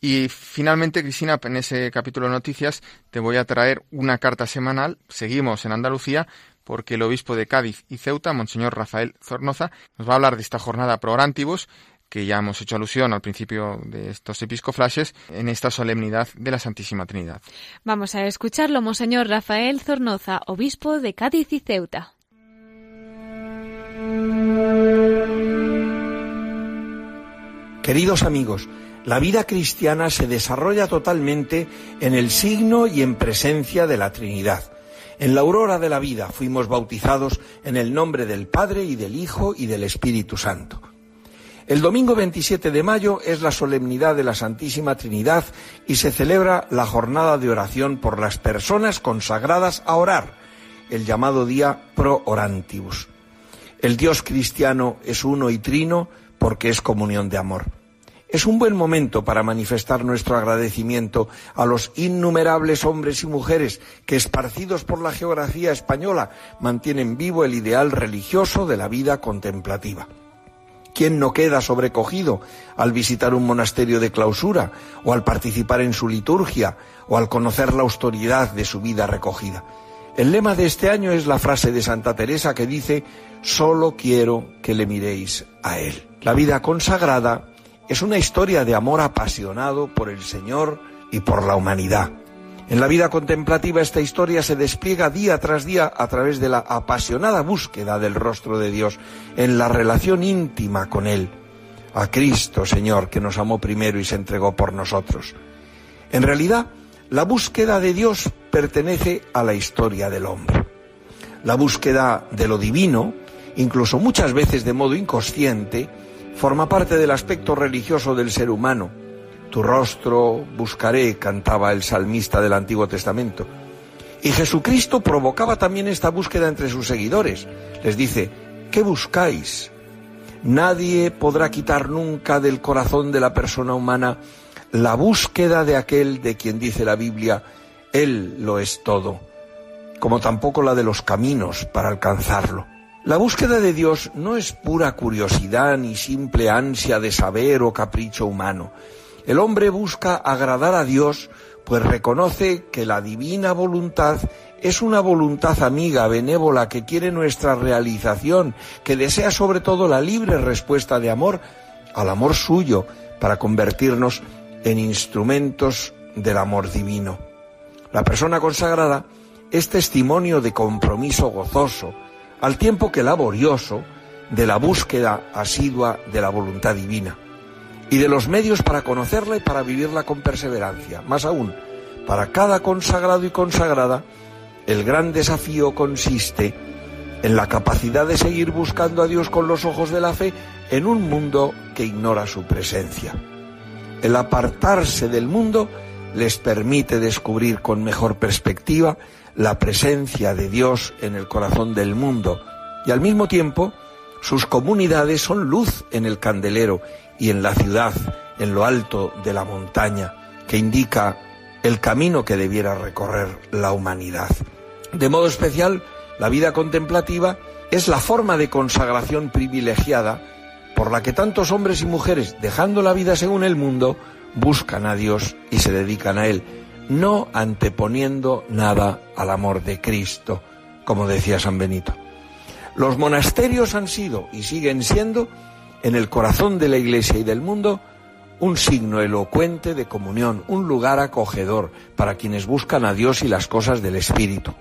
Speaker 5: Y finalmente, Cristina, en ese capítulo de noticias te voy a traer una carta semanal. Seguimos en Andalucía porque el obispo de Cádiz y Ceuta, Monseñor Rafael Zornoza, nos va a hablar de esta jornada pro orantibus, que ya hemos hecho alusión al principio de estos episcoflashes, en esta solemnidad de la Santísima Trinidad.
Speaker 1: Vamos a escucharlo, Monseñor Rafael Zornoza, obispo de Cádiz y Ceuta.
Speaker 7: Queridos amigos, la vida cristiana se desarrolla totalmente en el signo y en presencia de la Trinidad. En la aurora de la vida fuimos bautizados en el nombre del Padre y del Hijo y del Espíritu Santo. El domingo 27 de mayo es la solemnidad de la Santísima Trinidad y se celebra la jornada de oración por las personas consagradas a orar, el llamado día pro orantibus. El Dios cristiano es uno y trino porque es comunión de amor. Es un buen momento para manifestar nuestro agradecimiento a los innumerables hombres y mujeres que, esparcidos por la geografía española, mantienen vivo el ideal religioso de la vida contemplativa. ¿Quién no queda sobrecogido al visitar un monasterio de clausura, o al participar en su liturgia, o al conocer la autoridad de su vida recogida? El lema de este año es la frase de Santa Teresa que dice, solo quiero que le miréis a Él. La vida consagrada es una historia de amor apasionado por el Señor y por la humanidad. En la vida contemplativa esta historia se despliega día tras día a través de la apasionada búsqueda del rostro de Dios, en la relación íntima con Él, a Cristo Señor que nos amó primero y se entregó por nosotros. En realidad, la búsqueda de Dios pertenece a la historia del hombre. La búsqueda de lo divino, incluso muchas veces de modo inconsciente, forma parte del aspecto religioso del ser humano. Tu rostro buscaré, cantaba el salmista del Antiguo Testamento. Y Jesucristo provocaba también esta búsqueda entre sus seguidores. Les dice, ¿qué buscáis? Nadie podrá quitar nunca del corazón de la persona humana la búsqueda de aquel de quien dice la Biblia, Él lo es todo, como tampoco la de los caminos para alcanzarlo. La búsqueda de Dios no es pura curiosidad ni simple ansia de saber o capricho humano. El hombre busca agradar a Dios, pues reconoce que la divina voluntad es una voluntad amiga, benévola, que quiere nuestra realización, que desea sobre todo la libre respuesta de amor al amor suyo, para convertirnos en instrumentos del amor divino. La persona consagrada es testimonio de compromiso gozoso, al tiempo que laborioso, de la búsqueda asidua de la voluntad divina y de los medios para conocerla y para vivirla con perseverancia. Más aún, para cada consagrado y consagrada, el gran desafío consiste en la capacidad de seguir buscando a Dios con los ojos de la fe en un mundo que ignora su presencia. El apartarse del mundo les permite descubrir con mejor perspectiva la presencia de Dios en el corazón del mundo y al mismo tiempo sus comunidades son luz en el candelero y en la ciudad, en lo alto de la montaña, que indica el camino que debiera recorrer la humanidad. De modo especial, la vida contemplativa es la forma de consagración privilegiada por la que tantos hombres y mujeres, dejando la vida según el mundo, buscan a Dios y se dedican a Él no anteponiendo nada al amor de Cristo, como decía San Benito. Los monasterios han sido y siguen siendo, en el corazón de la Iglesia y del mundo, un signo elocuente de comunión, un lugar acogedor para quienes buscan a Dios y las cosas del Espíritu.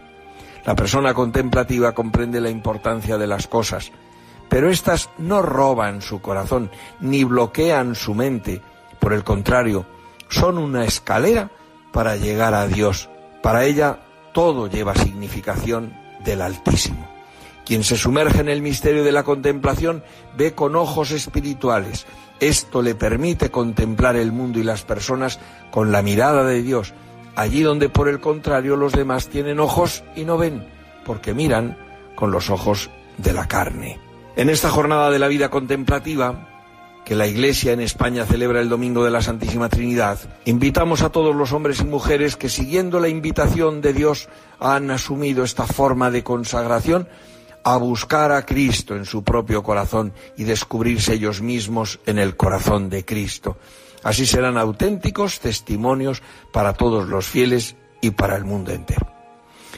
Speaker 7: La persona contemplativa comprende la importancia de las cosas, pero éstas no roban su corazón ni bloquean su mente. Por el contrario, son una escalera para llegar a Dios. Para ella todo lleva significación del Altísimo. Quien se sumerge en el misterio de la contemplación ve con ojos espirituales. Esto le permite contemplar el mundo y las personas con la mirada de Dios, allí donde por el contrario los demás tienen ojos y no ven, porque miran con los ojos de la carne. En esta jornada de la vida contemplativa, que la Iglesia en España celebra el Domingo de la Santísima Trinidad, invitamos a todos los hombres y mujeres que siguiendo la invitación de Dios han asumido esta forma de consagración a buscar a Cristo en su propio corazón y descubrirse ellos mismos en el corazón de Cristo. Así serán auténticos testimonios para todos los fieles y para el mundo entero.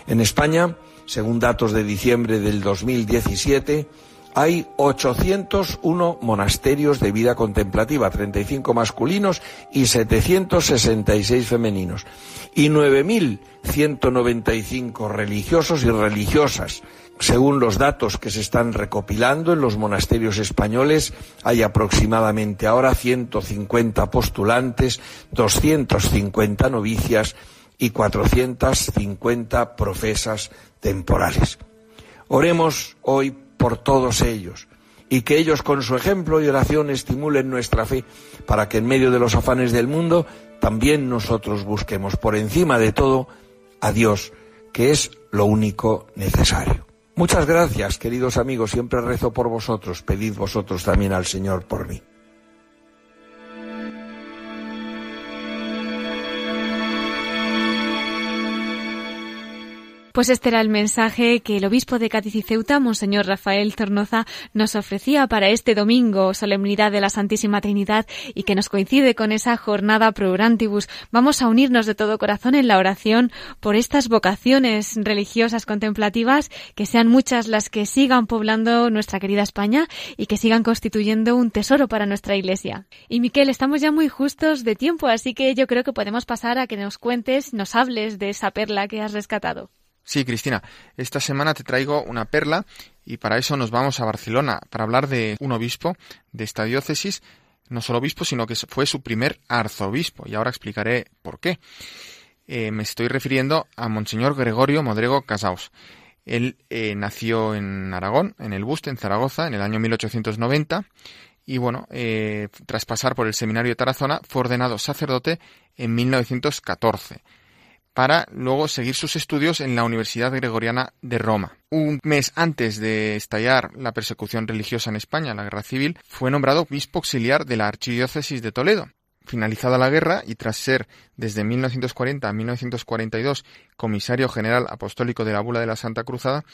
Speaker 7: En España, según datos de diciembre del 2017, hay 801 monasterios de vida contemplativa, 35 masculinos y 766 femeninos, y 9.195 religiosos y religiosas. Según los datos que se están recopilando en los monasterios españoles, hay aproximadamente ahora 150 postulantes, 250 novicias y 450 profesas temporales. Oremos hoy por todos ellos y que ellos con su ejemplo y oración estimulen nuestra fe para que en medio de los afanes del mundo también nosotros busquemos por encima de todo a Dios, que es lo único necesario. Muchas gracias, queridos amigos. Siempre rezo por vosotros. Pedid vosotros también al Señor por mí.
Speaker 1: Pues este era el mensaje que el obispo de Cádiz y Ceuta, Monseñor Rafael Tornoza, nos ofrecía para este domingo, solemnidad de la Santísima Trinidad, y que nos coincide con esa jornada pro Vamos a unirnos de todo corazón en la oración por estas vocaciones religiosas contemplativas, que sean muchas las que sigan poblando nuestra querida España y que sigan constituyendo un tesoro para nuestra Iglesia. Y Miquel, estamos ya muy justos de tiempo, así que yo creo que podemos pasar a que nos cuentes, nos hables de esa perla que has rescatado.
Speaker 5: Sí, Cristina, esta semana te traigo una perla y para eso nos vamos a Barcelona para hablar de un obispo de esta diócesis, no solo obispo, sino que fue su primer arzobispo y ahora explicaré por qué. Eh, me estoy refiriendo a Monseñor Gregorio Modrego Casaus. Él eh, nació en Aragón, en el Buste, en Zaragoza, en el año 1890 y bueno, eh, tras pasar por el seminario de Tarazona, fue ordenado sacerdote en 1914 para luego seguir sus estudios en la Universidad Gregoriana de Roma. Un mes antes de estallar la persecución religiosa en España, la guerra civil, fue nombrado obispo auxiliar de la Archidiócesis de Toledo. Finalizada la guerra y tras ser desde 1940 a 1942 comisario general apostólico de la Bula de la Santa Cruzada,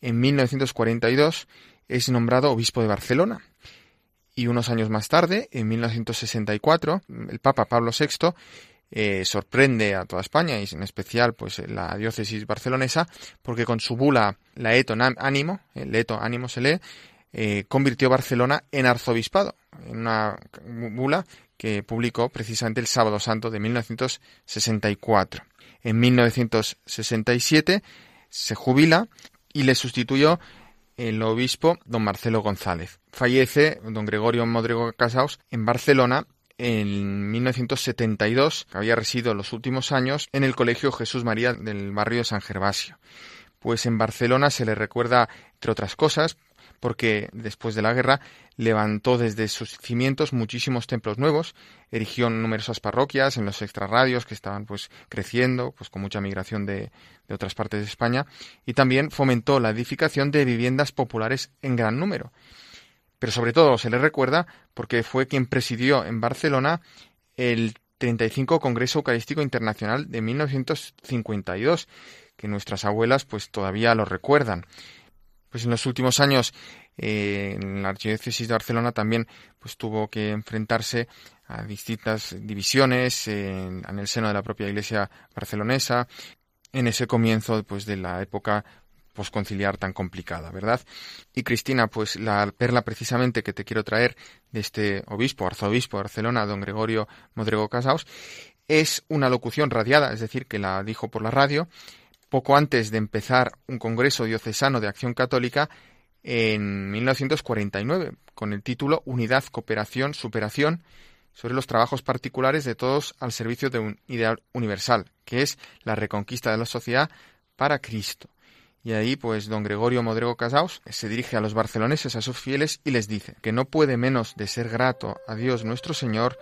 Speaker 5: en 1942 es nombrado obispo de Barcelona. Y unos años más tarde, en 1964, el Papa Pablo VI eh, sorprende a toda España y en especial pues la diócesis barcelonesa porque con su bula la Eto Ánimo, el Eto Ánimo se lee, eh, convirtió Barcelona en arzobispado, en una bula que publicó precisamente el Sábado Santo de 1964. En 1967 se jubila y le sustituyó el obispo don Marcelo González. Fallece don Gregorio Modrego Casaus en Barcelona en 1972, había residido los últimos años en el Colegio Jesús María del barrio de San Gervasio. Pues en Barcelona se le recuerda, entre otras cosas, porque después de la guerra levantó desde sus cimientos muchísimos templos nuevos, erigió numerosas parroquias en los extrarradios que estaban pues creciendo, pues con mucha migración de, de otras partes de España, y también fomentó la edificación de viviendas populares en gran número pero sobre todo se le recuerda porque fue quien presidió en Barcelona el 35 Congreso Eucarístico Internacional de 1952, que nuestras abuelas pues todavía lo recuerdan. Pues en los últimos años eh, la Archidiócesis de Barcelona también pues tuvo que enfrentarse a distintas divisiones en, en el seno de la propia Iglesia barcelonesa, en ese comienzo pues de la época conciliar tan complicada, ¿verdad? Y Cristina, pues la perla precisamente que te quiero traer de este obispo, arzobispo de Barcelona, don Gregorio Modrego Casaus, es una locución radiada, es decir, que la dijo por la radio poco antes de empezar un congreso diocesano de acción católica en 1949, con el título Unidad, Cooperación, Superación, sobre los trabajos particulares de todos al servicio de un ideal universal, que es la reconquista de la sociedad para Cristo. Y ahí, pues, don Gregorio Modrego Casaus se dirige a los barceloneses, a sus fieles, y les dice que no puede menos de ser grato a Dios nuestro Señor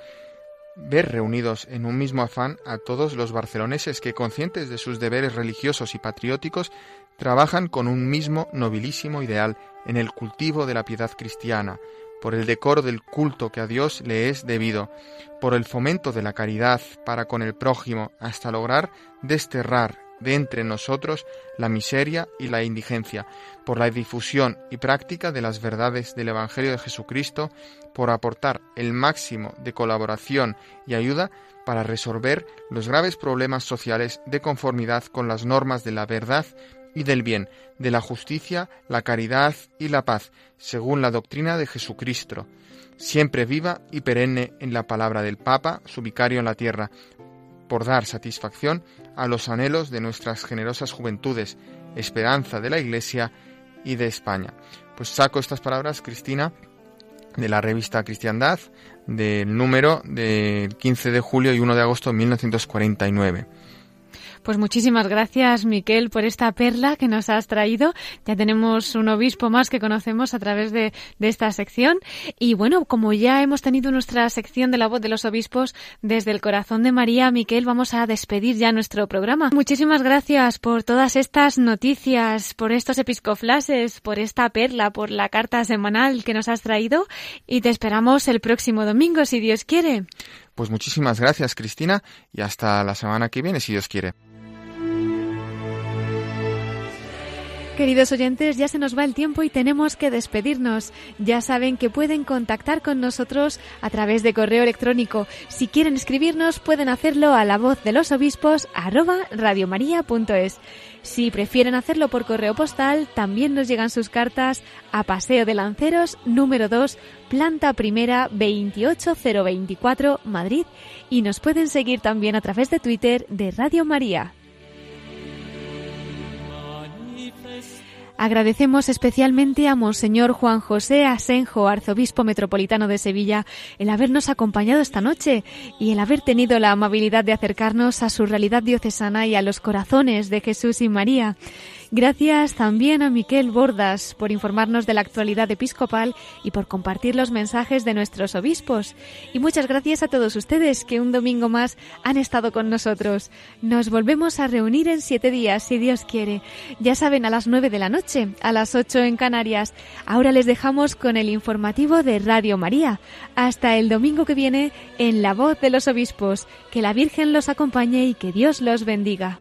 Speaker 5: ver reunidos en un mismo afán a todos los barceloneses que, conscientes de sus deberes religiosos y patrióticos, trabajan con un mismo nobilísimo ideal en el cultivo de la piedad cristiana, por el decoro del culto que a Dios le es debido, por el fomento de la caridad para con el prójimo, hasta lograr desterrar de entre nosotros la miseria y la indigencia, por la difusión y práctica de las verdades del Evangelio de Jesucristo, por aportar el máximo de colaboración y ayuda para resolver los graves problemas sociales de conformidad con las normas de la verdad y del bien, de la justicia, la caridad y la paz, según la doctrina de Jesucristo, siempre viva y perenne en la palabra del Papa, su vicario en la tierra, por dar satisfacción a los anhelos de nuestras generosas juventudes, esperanza de la Iglesia y de España. Pues saco estas palabras, Cristina, de la revista Cristiandad, del número del 15 de julio y 1 de agosto de 1949.
Speaker 1: Pues muchísimas gracias, Miquel, por esta perla que nos has traído. Ya tenemos un obispo más que conocemos a través de, esta sección. Y bueno, como ya hemos tenido nuestra sección de la voz de los obispos desde el corazón de María, Miquel, vamos a despedir ya nuestro programa. Muchísimas gracias por todas estas noticias, por estos episcoflases, por esta perla, por la carta semanal que nos has traído y te esperamos el próximo domingo, si Dios quiere.
Speaker 5: Pues muchísimas gracias, Cristina, y hasta la semana que viene, si Dios quiere.
Speaker 1: Queridos oyentes, ya se nos va el tiempo y tenemos que despedirnos. Ya saben que pueden contactar con nosotros a través de correo electrónico. Si quieren escribirnos, pueden hacerlo a la voz de los obispos radiomaria.es. Si prefieren hacerlo por correo postal, también nos llegan sus cartas a Paseo de Lanceros, número 2, planta primera 28024, Madrid. Y nos pueden seguir también a través de Twitter de Radio María. Agradecemos especialmente a Monseñor Juan José Asenjo, arzobispo metropolitano de Sevilla, el habernos acompañado esta noche y el haber tenido la amabilidad de acercarnos a su realidad diocesana y a los corazones de Jesús y María. Gracias también a Miquel Bordas por informarnos de la actualidad episcopal y por compartir los mensajes de nuestros obispos. Y muchas gracias a todos ustedes que un domingo más han estado con nosotros. Nos volvemos a reunir en siete días, si Dios quiere. Ya saben, a las nueve de la noche, a las ocho en Canarias. Ahora les dejamos con el informativo de Radio María. Hasta el domingo que viene en La Voz de los Obispos. Que la Virgen los acompañe y que Dios los bendiga.